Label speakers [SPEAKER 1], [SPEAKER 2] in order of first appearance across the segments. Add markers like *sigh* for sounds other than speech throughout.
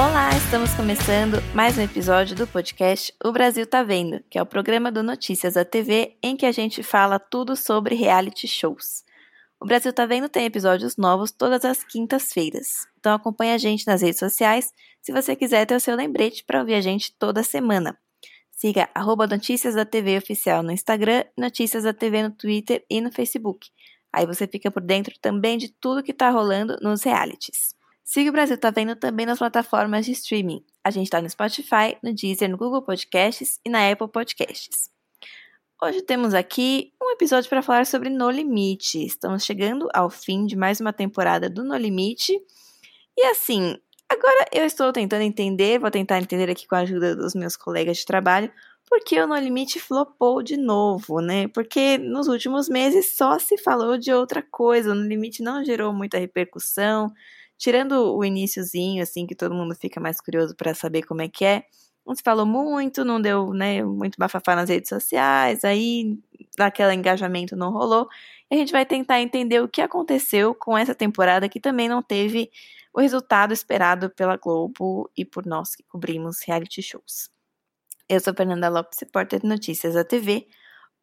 [SPEAKER 1] Olá, estamos começando mais um episódio do podcast O Brasil Tá Vendo, que é o programa do Notícias da TV em que a gente fala tudo sobre reality shows. O Brasil Tá Vendo tem episódios novos todas as quintas-feiras, então acompanhe a gente nas redes sociais se você quiser ter o seu lembrete para ouvir a gente toda semana. Siga arroba Notícias da TV Oficial no Instagram, Notícias da TV no Twitter e no Facebook. Aí você fica por dentro também de tudo que tá rolando nos realities. Siga o Brasil Tá Vendo também nas plataformas de streaming. A gente está no Spotify, no Deezer, no Google Podcasts e na Apple Podcasts. Hoje temos aqui um episódio para falar sobre No Limite. Estamos chegando ao fim de mais uma temporada do No Limite. E assim, agora eu estou tentando entender, vou tentar entender aqui com a ajuda dos meus colegas de trabalho, porque o No Limite flopou de novo, né? Porque nos últimos meses só se falou de outra coisa, o No Limite não gerou muita repercussão, tirando o iníciozinho, assim, que todo mundo fica mais curioso para saber como é que é, não se falou muito, não deu, né, muito bafafá nas redes sociais, aí aquele engajamento não rolou. E a gente vai tentar entender o que aconteceu com essa temporada que também não teve o resultado esperado pela Globo e por nós que cobrimos reality shows. Eu sou Fernanda Lopes, repórter de notícias da TV.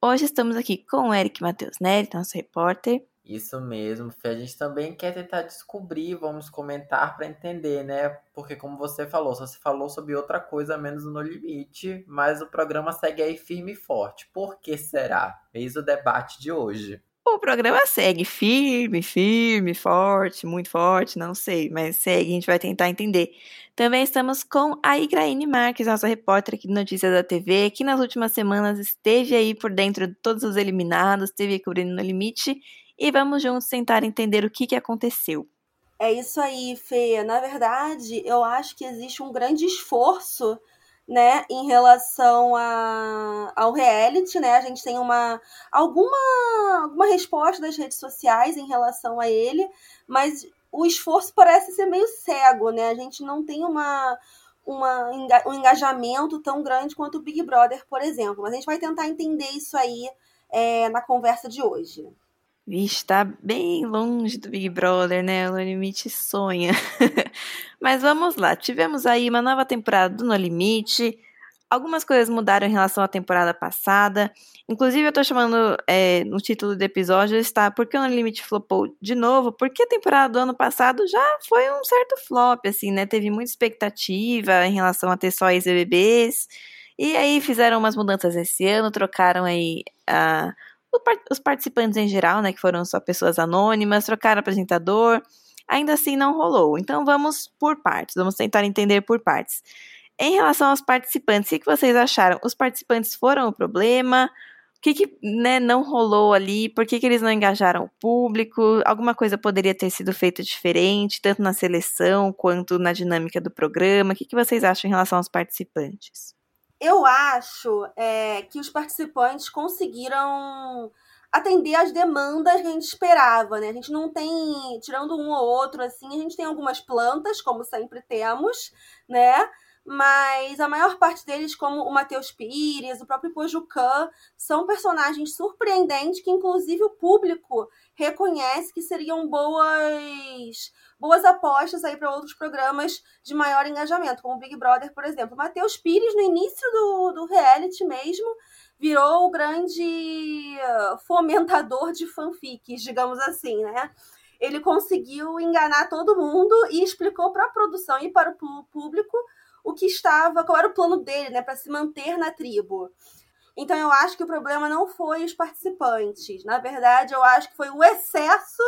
[SPEAKER 1] Hoje estamos aqui com o Eric Matheus Neri, nosso repórter.
[SPEAKER 2] Isso mesmo, Fê. A gente também quer tentar descobrir, vamos comentar para entender, né? Porque como você falou, só se falou sobre outra coisa menos no limite, mas o programa segue aí firme e forte. Por que será? Eis o debate de hoje.
[SPEAKER 1] O programa segue firme, firme, forte, muito forte, não sei, mas segue, a gente vai tentar entender. Também estamos com a Igraine Marques, nossa repórter aqui do Notícias da TV, que nas últimas semanas esteve aí por dentro de todos os eliminados, esteve cobrindo no limite e vamos juntos tentar entender o que, que aconteceu.
[SPEAKER 3] É isso aí, Fê. Na verdade, eu acho que existe um grande esforço né, em relação a, ao reality, né? A gente tem uma alguma alguma resposta das redes sociais em relação a ele, mas o esforço parece ser meio cego, né? A gente não tem uma, uma um engajamento tão grande quanto o Big Brother, por exemplo. Mas a gente vai tentar entender isso aí é, na conversa de hoje.
[SPEAKER 1] Vixe, tá bem longe do Big Brother, né? O No Limite sonha. *laughs* Mas vamos lá, tivemos aí uma nova temporada do No Limite. Algumas coisas mudaram em relação à temporada passada. Inclusive, eu tô chamando é, no título do episódio está Por que o No Limite flopou de novo? Porque a temporada do ano passado já foi um certo flop, assim, né? Teve muita expectativa em relação a ter só ex-BBBs. E aí fizeram umas mudanças esse ano, trocaram aí a os participantes em geral, né, que foram só pessoas anônimas, trocaram apresentador, ainda assim não rolou. Então vamos por partes, vamos tentar entender por partes. Em relação aos participantes, o que vocês acharam? Os participantes foram o problema? O que, que né, não rolou ali? Por que, que eles não engajaram o público? Alguma coisa poderia ter sido feita diferente, tanto na seleção quanto na dinâmica do programa? O que, que vocês acham em relação aos participantes?
[SPEAKER 3] Eu acho é, que os participantes conseguiram atender às demandas que a gente esperava, né? A gente não tem, tirando um ou outro, assim, a gente tem algumas plantas, como sempre temos, né? Mas a maior parte deles, como o Matheus Pires, o próprio Pojucan, são personagens surpreendentes que, inclusive, o público reconhece que seriam boas boas apostas aí para outros programas de maior engajamento, como o Big Brother, por exemplo. Matheus Pires, no início do, do reality mesmo, virou o grande fomentador de fanfics, digamos assim, né? Ele conseguiu enganar todo mundo e explicou para a produção e para o público o que estava, qual era o plano dele, né, para se manter na tribo. Então eu acho que o problema não foi os participantes. Na verdade, eu acho que foi o excesso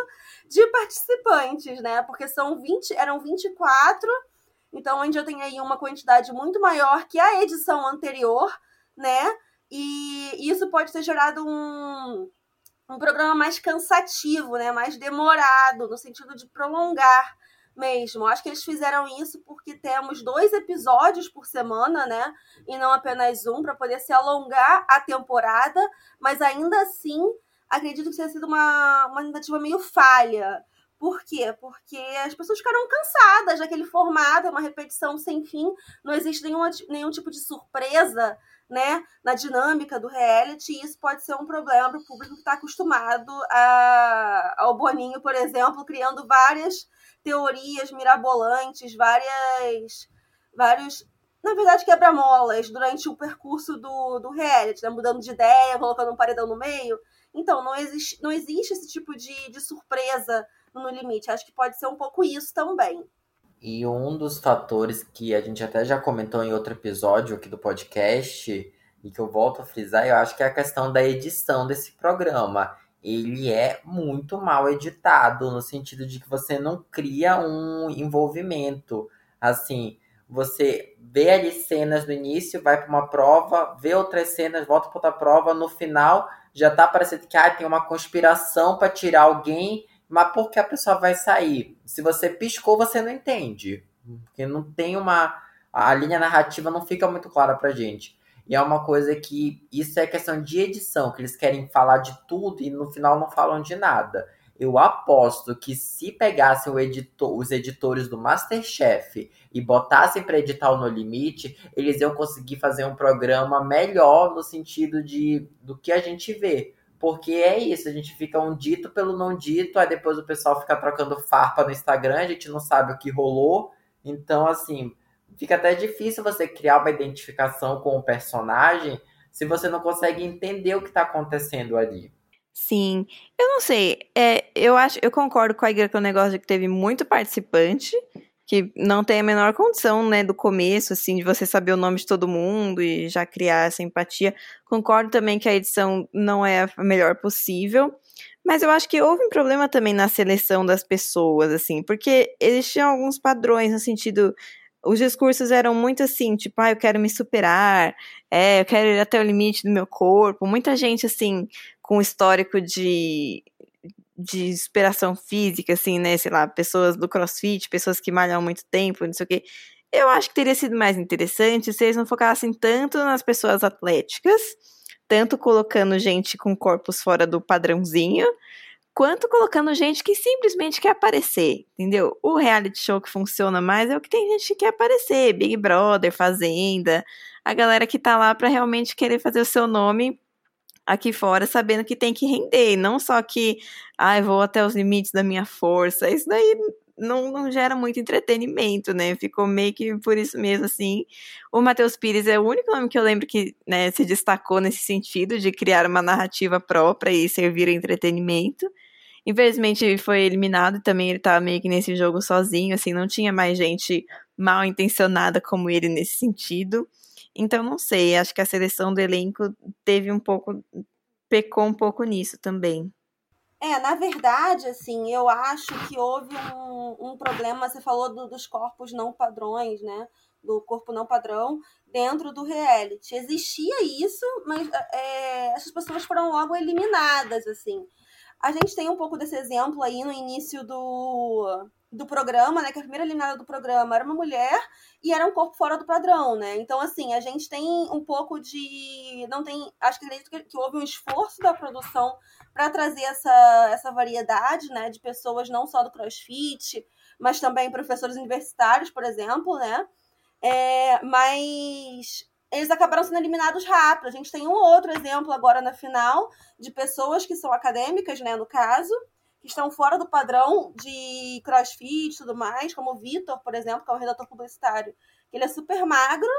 [SPEAKER 3] de participantes, né? Porque são 20, eram 24 Então gente já tem aí uma quantidade muito maior que a edição anterior, né? E isso pode ter gerado um, um programa mais cansativo, né? Mais demorado, no sentido de prolongar mesmo. Acho que eles fizeram isso porque temos dois episódios por semana, né? E não apenas um, para poder se alongar a temporada, mas ainda assim acredito que tenha sido uma, uma tentativa meio falha. Por quê? Porque as pessoas ficaram cansadas daquele formato, é uma repetição sem fim, não existe nenhuma, nenhum tipo de surpresa né, na dinâmica do reality, e isso pode ser um problema para o público que está acostumado a, ao Boninho, por exemplo, criando várias teorias mirabolantes, várias. vários. Na verdade, quebra-molas durante o percurso do, do reality, né? mudando de ideia, colocando um paredão no meio. Então, não existe, não existe esse tipo de, de surpresa no limite. Acho que pode ser um pouco isso também.
[SPEAKER 2] E um dos fatores que a gente até já comentou em outro episódio aqui do podcast, e que eu volto a frisar, eu acho que é a questão da edição desse programa. Ele é muito mal editado, no sentido de que você não cria um envolvimento. Assim, você vê ali cenas no início, vai para uma prova, vê outras cenas, volta para outra prova, no final já tá parecendo que ah, tem uma conspiração para tirar alguém, mas por que a pessoa vai sair? Se você piscou, você não entende. Porque não tem uma. A linha narrativa não fica muito clara pra gente. E é uma coisa que. Isso é questão de edição, que eles querem falar de tudo e no final não falam de nada. Eu aposto que se pegassem editor, os editores do Masterchef e botassem para editar o No Limite, eles iam conseguir fazer um programa melhor no sentido de do que a gente vê. Porque é isso, a gente fica um dito pelo não dito, aí depois o pessoal fica trocando farpa no Instagram, a gente não sabe o que rolou. Então, assim, fica até difícil você criar uma identificação com o personagem se você não consegue entender o que está acontecendo ali.
[SPEAKER 1] Sim, eu não sei. É, eu acho, eu concordo com a Igra com o negócio de que teve muito participante, que não tem a menor condição, né, do começo, assim, de você saber o nome de todo mundo e já criar essa empatia. Concordo também que a edição não é a melhor possível, mas eu acho que houve um problema também na seleção das pessoas, assim, porque existiam alguns padrões no sentido os discursos eram muito assim, tipo, ah, eu quero me superar, é, eu quero ir até o limite do meu corpo. Muita gente, assim, com histórico de de inspiração física, assim, né? Sei lá, pessoas do crossfit, pessoas que malham há muito tempo, não sei o quê. Eu acho que teria sido mais interessante se eles não focassem tanto nas pessoas atléticas, tanto colocando gente com corpos fora do padrãozinho, quanto colocando gente que simplesmente quer aparecer, entendeu? O reality show que funciona mais é o que tem gente que quer aparecer, Big Brother, Fazenda, a galera que tá lá para realmente querer fazer o seu nome aqui fora sabendo que tem que render, não só que, ai, ah, vou até os limites da minha força. Isso daí não, não, gera muito entretenimento, né? Ficou meio que por isso mesmo, assim. O Matheus Pires é o único nome que eu lembro que né, se destacou nesse sentido de criar uma narrativa própria e servir entretenimento. Infelizmente foi eliminado e também ele tava meio que nesse jogo sozinho, assim, não tinha mais gente mal intencionada como ele nesse sentido. Então, não sei, acho que a seleção do elenco teve um pouco. pecou um pouco nisso também.
[SPEAKER 3] É, na verdade, assim, eu acho que houve um, um problema, você falou do, dos corpos não padrões, né? Do corpo não padrão dentro do reality. Existia isso, mas é, essas pessoas foram logo eliminadas, assim. A gente tem um pouco desse exemplo aí no início do, do programa, né? Que a primeira eliminada do programa era uma mulher e era um corpo fora do padrão, né? Então, assim, a gente tem um pouco de. Não tem. Acho que acredito que, que houve um esforço da produção para trazer essa, essa variedade, né? De pessoas não só do crossfit, mas também professores universitários, por exemplo, né? É, mas eles acabaram sendo eliminados rápido. A gente tem um outro exemplo agora na final de pessoas que são acadêmicas, né, no caso, que estão fora do padrão de crossfit e tudo mais, como o Vitor, por exemplo, que é um redator publicitário. Ele é super magro,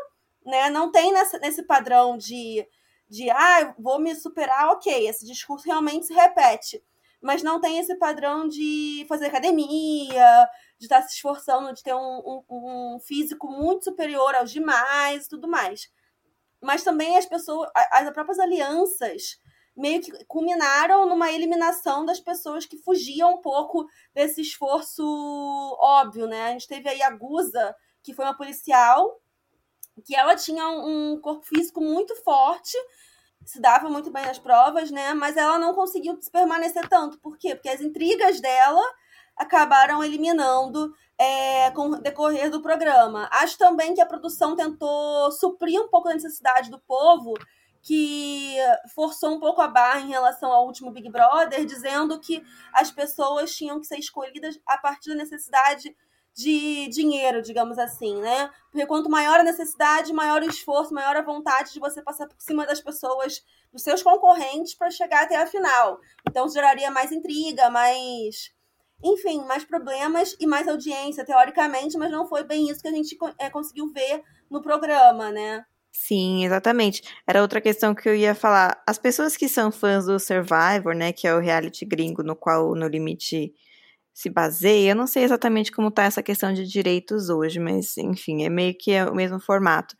[SPEAKER 3] né? Não tem nessa, nesse padrão de, de ah, vou me superar, ok. Esse discurso realmente se repete. Mas não tem esse padrão de fazer academia, de estar se esforçando, de ter um, um, um físico muito superior aos demais e tudo mais mas também as pessoas, as próprias alianças meio que culminaram numa eliminação das pessoas que fugiam um pouco desse esforço óbvio, né? A gente teve aí a Guza, que foi uma policial, que ela tinha um corpo físico muito forte, se dava muito bem nas provas, né? Mas ela não conseguiu permanecer tanto. Por quê? Porque as intrigas dela acabaram eliminando é, com o decorrer do programa. Acho também que a produção tentou suprir um pouco a necessidade do povo, que forçou um pouco a barra em relação ao último Big Brother, dizendo que as pessoas tinham que ser escolhidas a partir da necessidade de dinheiro, digamos assim, né? Porque quanto maior a necessidade, maior o esforço, maior a vontade de você passar por cima das pessoas, dos seus concorrentes, para chegar até a final. Então geraria mais intriga, mais. Enfim, mais problemas e mais audiência, teoricamente, mas não foi bem isso que a gente é, conseguiu ver no programa, né?
[SPEAKER 1] Sim, exatamente. Era outra questão que eu ia falar. As pessoas que são fãs do Survivor, né, que é o reality gringo no qual No Limite se baseia. Eu não sei exatamente como está essa questão de direitos hoje, mas enfim, é meio que o mesmo formato.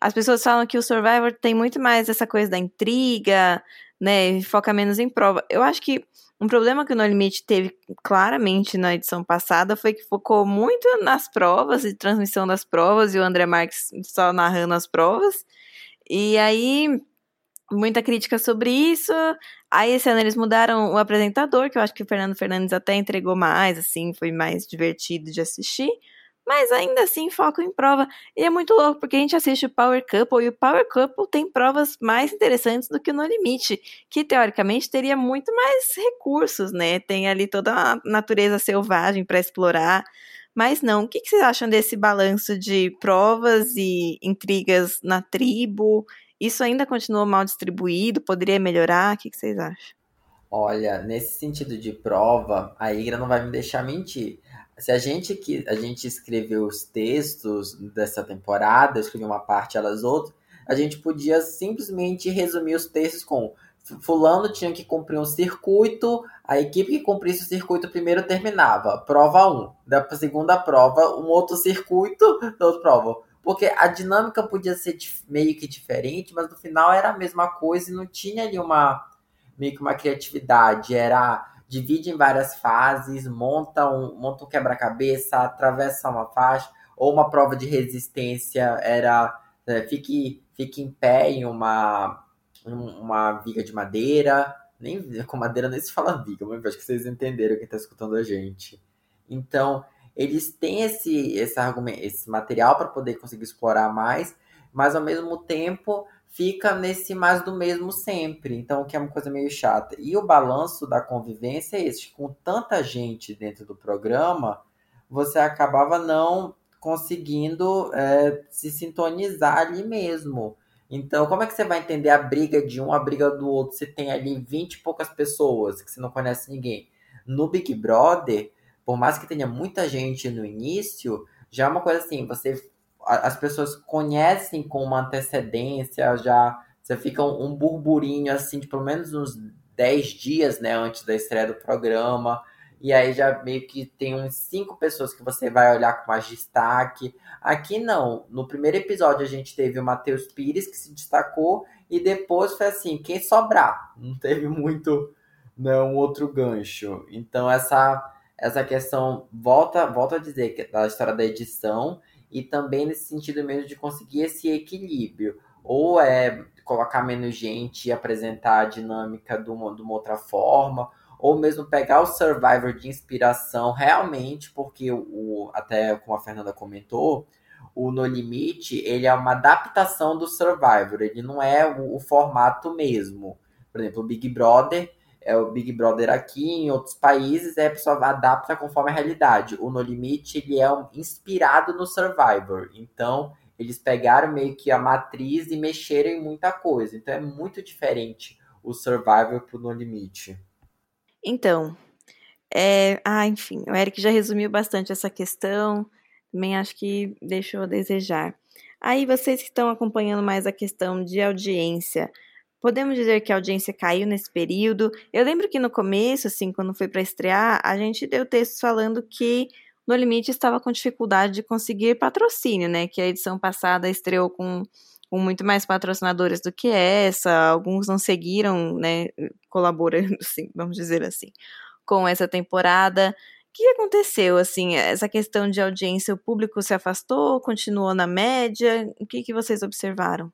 [SPEAKER 1] As pessoas falam que o Survivor tem muito mais essa coisa da intriga, né? Foca menos em prova. Eu acho que um problema que o No Limite teve claramente na edição passada foi que focou muito nas provas e transmissão das provas, e o André Marques só narrando as provas. E aí muita crítica sobre isso. Aí esse ano eles mudaram o apresentador, que eu acho que o Fernando Fernandes até entregou mais, assim, foi mais divertido de assistir. Mas ainda assim foco em prova. E é muito louco, porque a gente assiste o Power Couple e o Power Couple tem provas mais interessantes do que o No Limite, que teoricamente teria muito mais recursos, né? Tem ali toda a natureza selvagem para explorar. Mas não. O que, que vocês acham desse balanço de provas e intrigas na tribo isso ainda continua mal distribuído? Poderia melhorar? O que, vocês acham?
[SPEAKER 2] Olha, nesse sentido de prova, a Igra não vai me deixar mentir. Se a gente que a gente escreveu os textos dessa temporada, escreveu uma parte, elas outras, a gente podia simplesmente resumir os textos com fulano tinha que cumprir um circuito, a equipe que cumprisse o circuito primeiro terminava, prova 1. Da segunda prova, um outro circuito, outra prova porque a dinâmica podia ser meio que diferente, mas no final era a mesma coisa e não tinha ali uma meio que uma criatividade, era divide em várias fases, monta um, monta um quebra-cabeça, atravessa uma faixa, ou uma prova de resistência era é, fique, fique em pé em uma, uma viga de madeira, nem com madeira nem se fala viga, mas acho que vocês entenderam quem está escutando a gente. Então, eles têm esse, esse, argumento, esse material para poder conseguir explorar mais, mas ao mesmo tempo fica nesse mais do mesmo sempre. Então, que é uma coisa meio chata. E o balanço da convivência é esse: com tanta gente dentro do programa, você acabava não conseguindo é, se sintonizar ali mesmo. Então, como é que você vai entender a briga de um, a briga do outro, se tem ali 20 e poucas pessoas que você não conhece ninguém? No Big Brother, por mais que tenha muita gente no início, já é uma coisa assim, você as pessoas conhecem com uma antecedência, já você fica um, um burburinho assim de pelo menos uns 10 dias, né, antes da estreia do programa. E aí já meio que tem uns cinco pessoas que você vai olhar com mais destaque. Aqui não. No primeiro episódio a gente teve o Matheus Pires que se destacou e depois foi assim, quem sobrar. Não teve muito não outro gancho. Então essa essa questão, volta, volta a dizer, que da história da edição e também nesse sentido mesmo de conseguir esse equilíbrio. Ou é colocar menos gente e apresentar a dinâmica de uma, de uma outra forma, ou mesmo pegar o Survivor de inspiração realmente, porque o, até como a Fernanda comentou, o No Limite, ele é uma adaptação do Survivor, ele não é o, o formato mesmo. Por exemplo, o Big Brother é o Big Brother aqui, em outros países, é a pessoa adapta conforme a realidade. O No Limite, ele é inspirado no Survivor. Então, eles pegaram meio que a matriz e mexeram em muita coisa. Então, é muito diferente o Survivor pro No Limite.
[SPEAKER 1] Então, é... ah, enfim, o Eric já resumiu bastante essa questão. Também acho que deixou a desejar. Aí, vocês que estão acompanhando mais a questão de audiência, Podemos dizer que a audiência caiu nesse período. Eu lembro que no começo, assim, quando foi para estrear, a gente deu textos falando que No Limite estava com dificuldade de conseguir patrocínio, né? Que a edição passada estreou com, com muito mais patrocinadores do que essa. Alguns não seguiram, né? Colaborando, *laughs* assim, vamos dizer assim, com essa temporada. que aconteceu, assim, essa questão de audiência? O público se afastou, continuou na média? O que, que vocês observaram?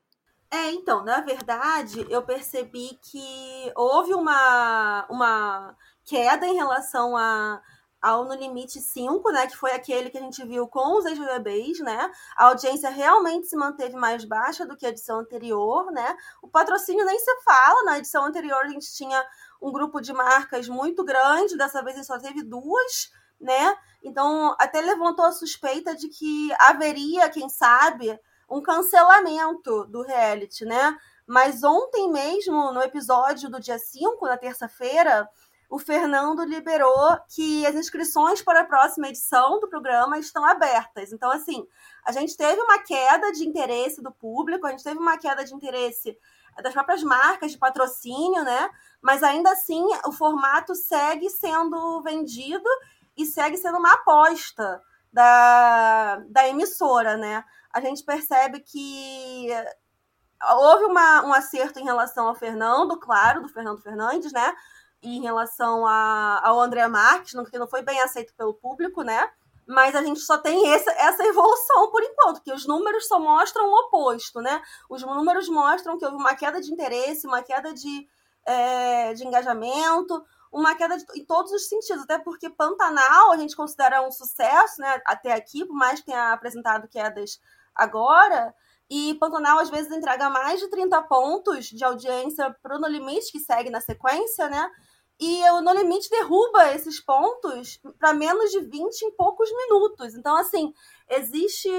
[SPEAKER 3] É, então, na verdade, eu percebi que houve uma, uma queda em relação a, ao No Limite 5, né? Que foi aquele que a gente viu com os ex-BBBs, né? A audiência realmente se manteve mais baixa do que a edição anterior, né? O patrocínio nem se fala. Na edição anterior a gente tinha um grupo de marcas muito grande, dessa vez a gente só teve duas, né? Então, até levantou a suspeita de que haveria, quem sabe, um cancelamento do reality, né? Mas ontem mesmo, no episódio do dia 5, na terça-feira, o Fernando liberou que as inscrições para a próxima edição do programa estão abertas. Então, assim, a gente teve uma queda de interesse do público, a gente teve uma queda de interesse das próprias marcas de patrocínio, né? Mas ainda assim, o formato segue sendo vendido e segue sendo uma aposta da, da emissora, né? A gente percebe que houve uma, um acerto em relação ao Fernando, claro, do Fernando Fernandes, né? em relação a, ao André Marques, que não foi bem aceito pelo público, né? Mas a gente só tem essa, essa evolução por enquanto, que os números só mostram o oposto, né? Os números mostram que houve uma queda de interesse, uma queda de, é, de engajamento, uma queda de, em todos os sentidos, até porque Pantanal a gente considera um sucesso, né? Até aqui, por mais que tenha apresentado quedas agora, e Pantanal às vezes entrega mais de 30 pontos de audiência para o No Limite, que segue na sequência, né? E o No Limite derruba esses pontos para menos de 20 em poucos minutos. Então, assim, existe.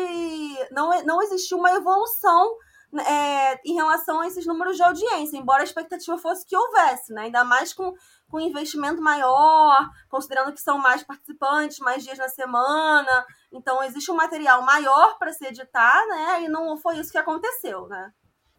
[SPEAKER 3] Não, não existiu uma evolução é, em relação a esses números de audiência, embora a expectativa fosse que houvesse, né? Ainda mais com, com investimento maior, considerando que são mais participantes, mais dias na semana. Então, existe um material maior para se editar, né? E não foi isso que aconteceu, né?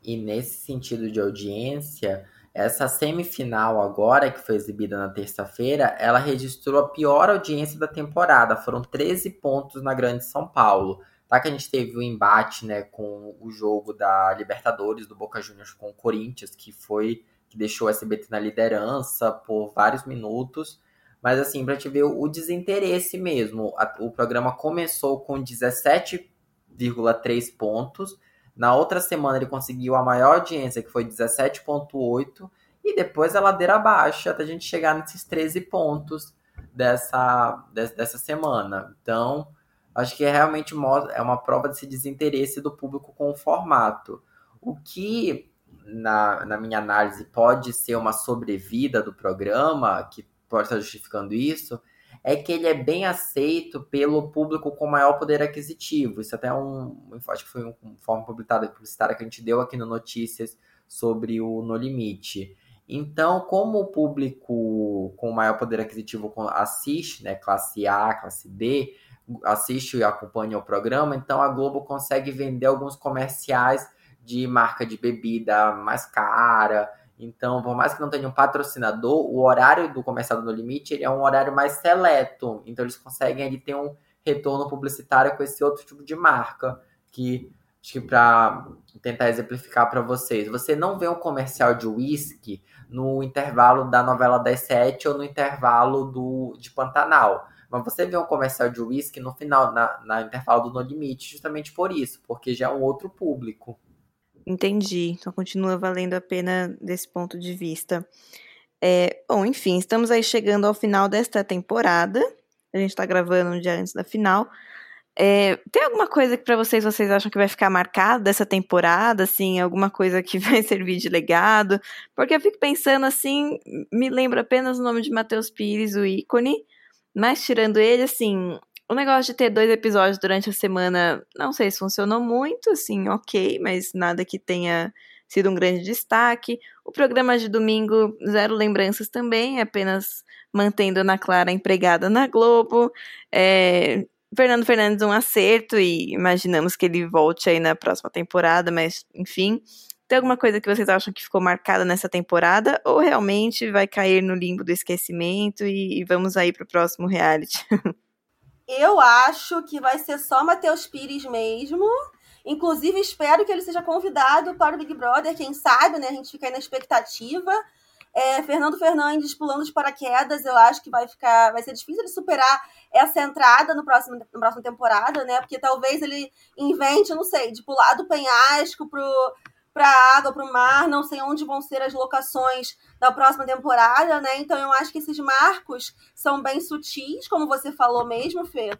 [SPEAKER 2] E nesse sentido de audiência, essa semifinal agora, que foi exibida na terça-feira, ela registrou a pior audiência da temporada. Foram 13 pontos na Grande São Paulo. Tá que a gente teve o um embate né, com o jogo da Libertadores, do Boca Juniors com o Corinthians, que foi que deixou o SBT na liderança por vários minutos. Mas assim, para te ver o desinteresse mesmo. o programa começou com 17,3 pontos na outra semana ele conseguiu a maior audiência, que foi 17,8, e depois a ladeira abaixo, até a gente chegar nesses 13 pontos dessa, dessa semana. Então, acho que é realmente é uma prova desse desinteresse do público com o formato. O que, na, na minha análise, pode ser uma sobrevida do programa, que pode estar justificando isso, é que ele é bem aceito pelo público com maior poder aquisitivo. Isso até é um, acho que foi uma forma publicitária, publicitária que a gente deu aqui no Notícias sobre o No Limite. Então, como o público com maior poder aquisitivo assiste, né, classe A, classe B, assiste e acompanha o programa, então a Globo consegue vender alguns comerciais de marca de bebida mais cara, então, por mais que não tenha um patrocinador, o horário do Comercial No Limite ele é um horário mais seleto. Então, eles conseguem ali ter um retorno publicitário com esse outro tipo de marca. Que, acho que para tentar exemplificar para vocês, você não vê um comercial de whisky no intervalo da novela das sete ou no intervalo do, de Pantanal. Mas você vê um comercial de whisky no final, na, na intervalo do No Limite, justamente por isso, porque já é um outro público.
[SPEAKER 1] Entendi. Então continua valendo a pena desse ponto de vista. É, bom, enfim, estamos aí chegando ao final desta temporada. A gente está gravando um dia antes da final. É, tem alguma coisa que para vocês vocês acham que vai ficar marcada dessa temporada, assim, alguma coisa que *laughs* vai servir de legado? Porque eu fico pensando assim, me lembra apenas o nome de Matheus Pires, o ícone, mas tirando ele, assim, o negócio de ter dois episódios durante a semana, não sei se funcionou muito, assim, ok, mas nada que tenha sido um grande destaque. O programa de domingo, zero lembranças também, apenas mantendo Ana Clara empregada na Globo. É, Fernando Fernandes um acerto e imaginamos que ele volte aí na próxima temporada, mas enfim. Tem alguma coisa que vocês acham que ficou marcada nessa temporada ou realmente vai cair no limbo do esquecimento e, e vamos aí para o próximo reality? *laughs*
[SPEAKER 3] Eu acho que vai ser só Matheus Pires mesmo. Inclusive, espero que ele seja convidado para o Big Brother, quem sabe, né? A gente fica aí na expectativa. É, Fernando Fernandes pulando de paraquedas, eu acho que vai ficar. Vai ser difícil ele superar essa entrada no próximo, na próxima temporada, né? Porque talvez ele invente, não sei, de pular do penhasco pro, pra água, pro mar, não sei onde vão ser as locações da próxima temporada, né? Então eu acho que esses marcos são bem sutis, como você falou mesmo, Fê.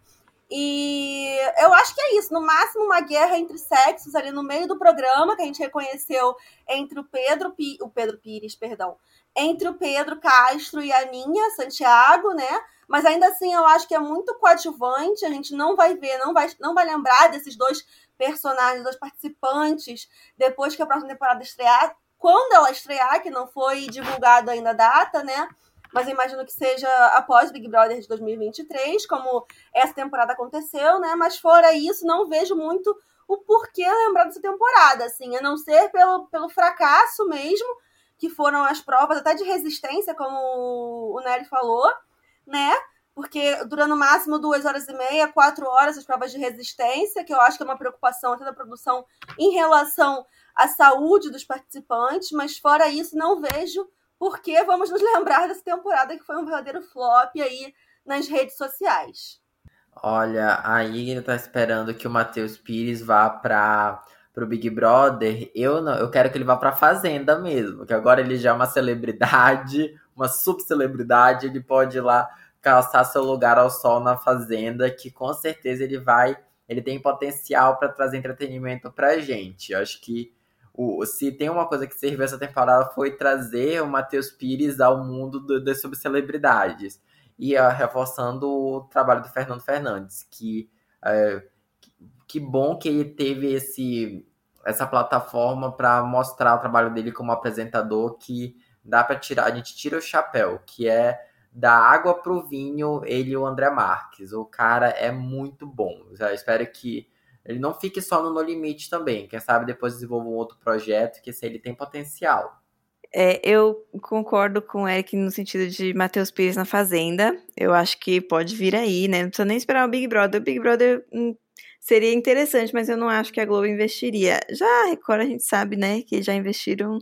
[SPEAKER 3] E eu acho que é isso. No máximo, uma guerra entre sexos ali no meio do programa, que a gente reconheceu entre o Pedro, o Pedro Pires, perdão, entre o Pedro Castro e a Ninha Santiago, né? Mas ainda assim, eu acho que é muito coadjuvante. A gente não vai ver, não vai, não vai lembrar desses dois personagens, dois participantes, depois que a próxima temporada estrear. Quando ela estrear, que não foi divulgado ainda a data, né? mas eu imagino que seja após Big Brother de 2023, como essa temporada aconteceu, né? Mas fora isso, não vejo muito o porquê lembrar dessa temporada, assim, a não ser pelo, pelo fracasso mesmo, que foram as provas até de resistência, como o Nery falou, né? Porque durando no máximo duas horas e meia, quatro horas as provas de resistência, que eu acho que é uma preocupação até da produção em relação à saúde dos participantes, mas fora isso, não vejo porque vamos nos lembrar dessa temporada que foi um verdadeiro flop aí nas redes sociais.
[SPEAKER 2] Olha, a Igna tá esperando que o Matheus Pires vá para pro Big Brother. Eu não, eu quero que ele vá pra Fazenda mesmo, que agora ele já é uma celebridade, uma subcelebridade, ele pode ir lá calçar seu lugar ao sol na Fazenda, que com certeza ele vai, ele tem potencial para trazer entretenimento pra gente. Eu acho que o, se tem uma coisa que serviu essa temporada foi trazer o Matheus Pires ao mundo do, das subcelebridades. E uh, reforçando o trabalho do Fernando Fernandes, que, uh, que bom que ele teve esse, essa plataforma para mostrar o trabalho dele como apresentador, que dá para tirar, a gente tira o chapéu, que é da água pro vinho, ele e o André Marques. O cara é muito bom. Eu espero que ele não fique só no No Limite também. Quem sabe depois desenvolva um outro projeto que se ele tem potencial.
[SPEAKER 1] É, eu concordo com o Eric no sentido de Matheus Pires na Fazenda. Eu acho que pode vir aí, né? Não precisa nem esperar o Big Brother. O Big Brother hum, seria interessante, mas eu não acho que a Globo investiria. Já a Record a gente sabe, né, que já investiram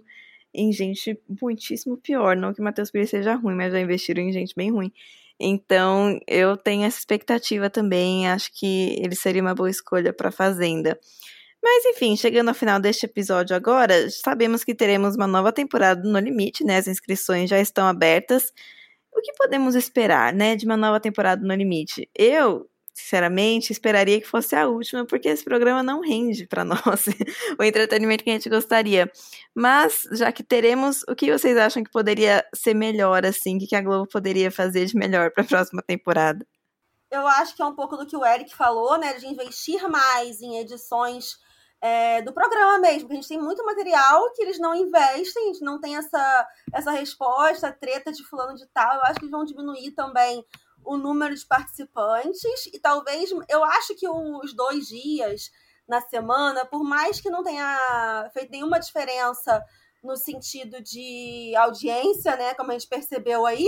[SPEAKER 1] em gente muitíssimo pior. Não que Matheus Pires seja ruim, mas já investiram em gente bem ruim. Então, eu tenho essa expectativa também, acho que ele seria uma boa escolha para Fazenda. Mas enfim, chegando ao final deste episódio agora, sabemos que teremos uma nova temporada no Limite, né? As inscrições já estão abertas. O que podemos esperar, né, de uma nova temporada no Limite? Eu sinceramente, esperaria que fosse a última, porque esse programa não rende para nós *laughs* o entretenimento que a gente gostaria. Mas, já que teremos, o que vocês acham que poderia ser melhor, assim? O que a Globo poderia fazer de melhor para a próxima temporada?
[SPEAKER 3] Eu acho que é um pouco do que o Eric falou, né? De investir mais em edições é, do programa mesmo, que a gente tem muito material que eles não investem, a gente não tem essa, essa resposta, treta de fulano de tal. Eu acho que eles vão diminuir também o número de participantes e talvez eu acho que os dois dias na semana, por mais que não tenha feito nenhuma diferença no sentido de audiência, né, como a gente percebeu aí,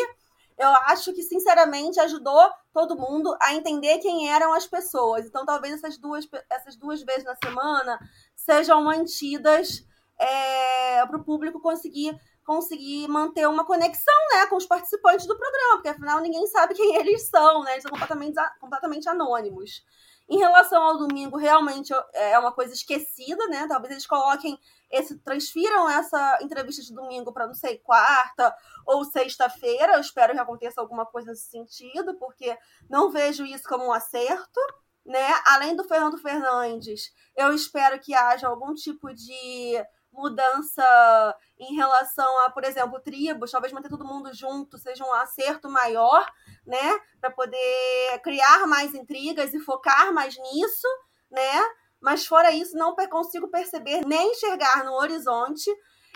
[SPEAKER 3] eu acho que sinceramente ajudou todo mundo a entender quem eram as pessoas. Então talvez essas duas, essas duas vezes na semana sejam mantidas é, para o público conseguir conseguir manter uma conexão né, com os participantes do programa, porque afinal ninguém sabe quem eles são, né? Eles são completamente, completamente anônimos. Em relação ao domingo, realmente é uma coisa esquecida, né? Talvez eles coloquem esse, transfiram essa entrevista de domingo para não sei quarta ou sexta-feira. Eu espero que aconteça alguma coisa nesse sentido, porque não vejo isso como um acerto, né? Além do Fernando Fernandes, eu espero que haja algum tipo de mudança em relação a, por exemplo, tribos, talvez manter todo mundo junto seja um acerto maior, né? Para poder criar mais intrigas e focar mais nisso, né? Mas fora isso, não consigo perceber nem enxergar no horizonte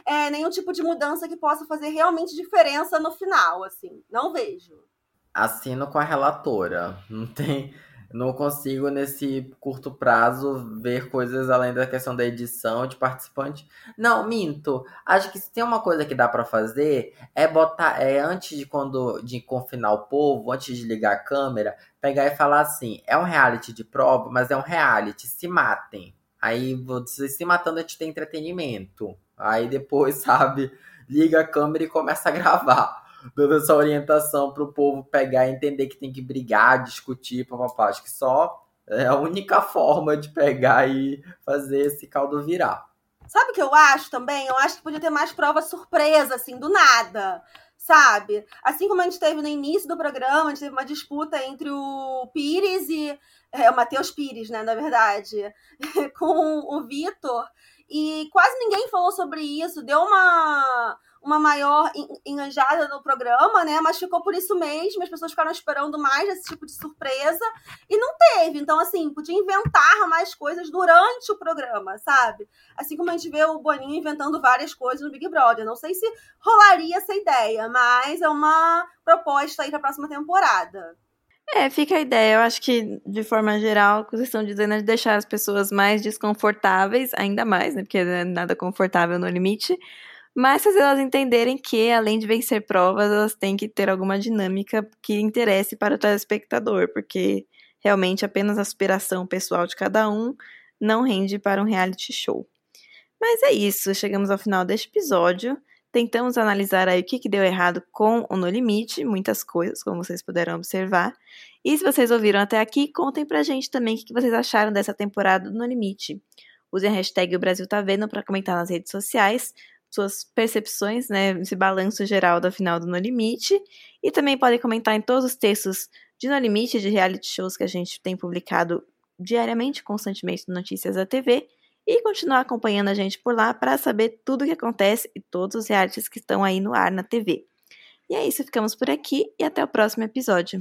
[SPEAKER 3] é, nenhum tipo de mudança que possa fazer realmente diferença no final, assim. Não vejo.
[SPEAKER 2] Assino com a relatora. Não tem não consigo, nesse curto prazo, ver coisas além da questão da edição, de participante. Não, minto. Acho que se tem uma coisa que dá para fazer, é botar, é antes de quando de confinar o povo, antes de ligar a câmera, pegar e falar assim: é um reality de prova, mas é um reality, se matem. Aí você se matando a te ter entretenimento. Aí depois, *laughs* sabe, liga a câmera e começa a gravar. Dando essa orientação pro povo pegar e entender que tem que brigar, discutir, papapá. Acho que só é a única forma de pegar e fazer esse caldo virar.
[SPEAKER 3] Sabe o que eu acho também? Eu acho que podia ter mais prova surpresa, assim, do nada. Sabe? Assim como a gente teve no início do programa, a gente teve uma disputa entre o Pires e. É, o Matheus Pires, né, na verdade, *laughs* com o Vitor. E quase ninguém falou sobre isso. Deu uma uma maior enganjada no programa, né? Mas ficou por isso mesmo, as pessoas ficaram esperando mais esse tipo de surpresa e não teve. Então, assim, podia inventar mais coisas durante o programa, sabe? Assim como a gente vê o Boninho inventando várias coisas no Big Brother. Não sei se rolaria essa ideia, mas é uma proposta aí para a próxima temporada.
[SPEAKER 1] É, fica a ideia. Eu acho que, de forma geral, o que vocês estão dizendo é de deixar as pessoas mais desconfortáveis, ainda mais, né? Porque não é nada confortável no limite mas fazer elas entenderem que, além de vencer provas, elas têm que ter alguma dinâmica que interesse para o telespectador, porque realmente apenas a aspiração pessoal de cada um não rende para um reality show. Mas é isso, chegamos ao final deste episódio. Tentamos analisar aí o que, que deu errado com o No Limite, muitas coisas, como vocês puderam observar. E se vocês ouviram até aqui, contem pra gente também o que, que vocês acharam dessa temporada do No Limite. Usem a hashtag O Brasil Tá Vendo para comentar nas redes sociais suas percepções, né, esse balanço geral da final do No Limite. E também podem comentar em todos os textos de No Limite, de reality shows que a gente tem publicado diariamente, constantemente no Notícias da TV. E continuar acompanhando a gente por lá para saber tudo o que acontece e todos os realities que estão aí no ar na TV. E é isso, ficamos por aqui e até o próximo episódio.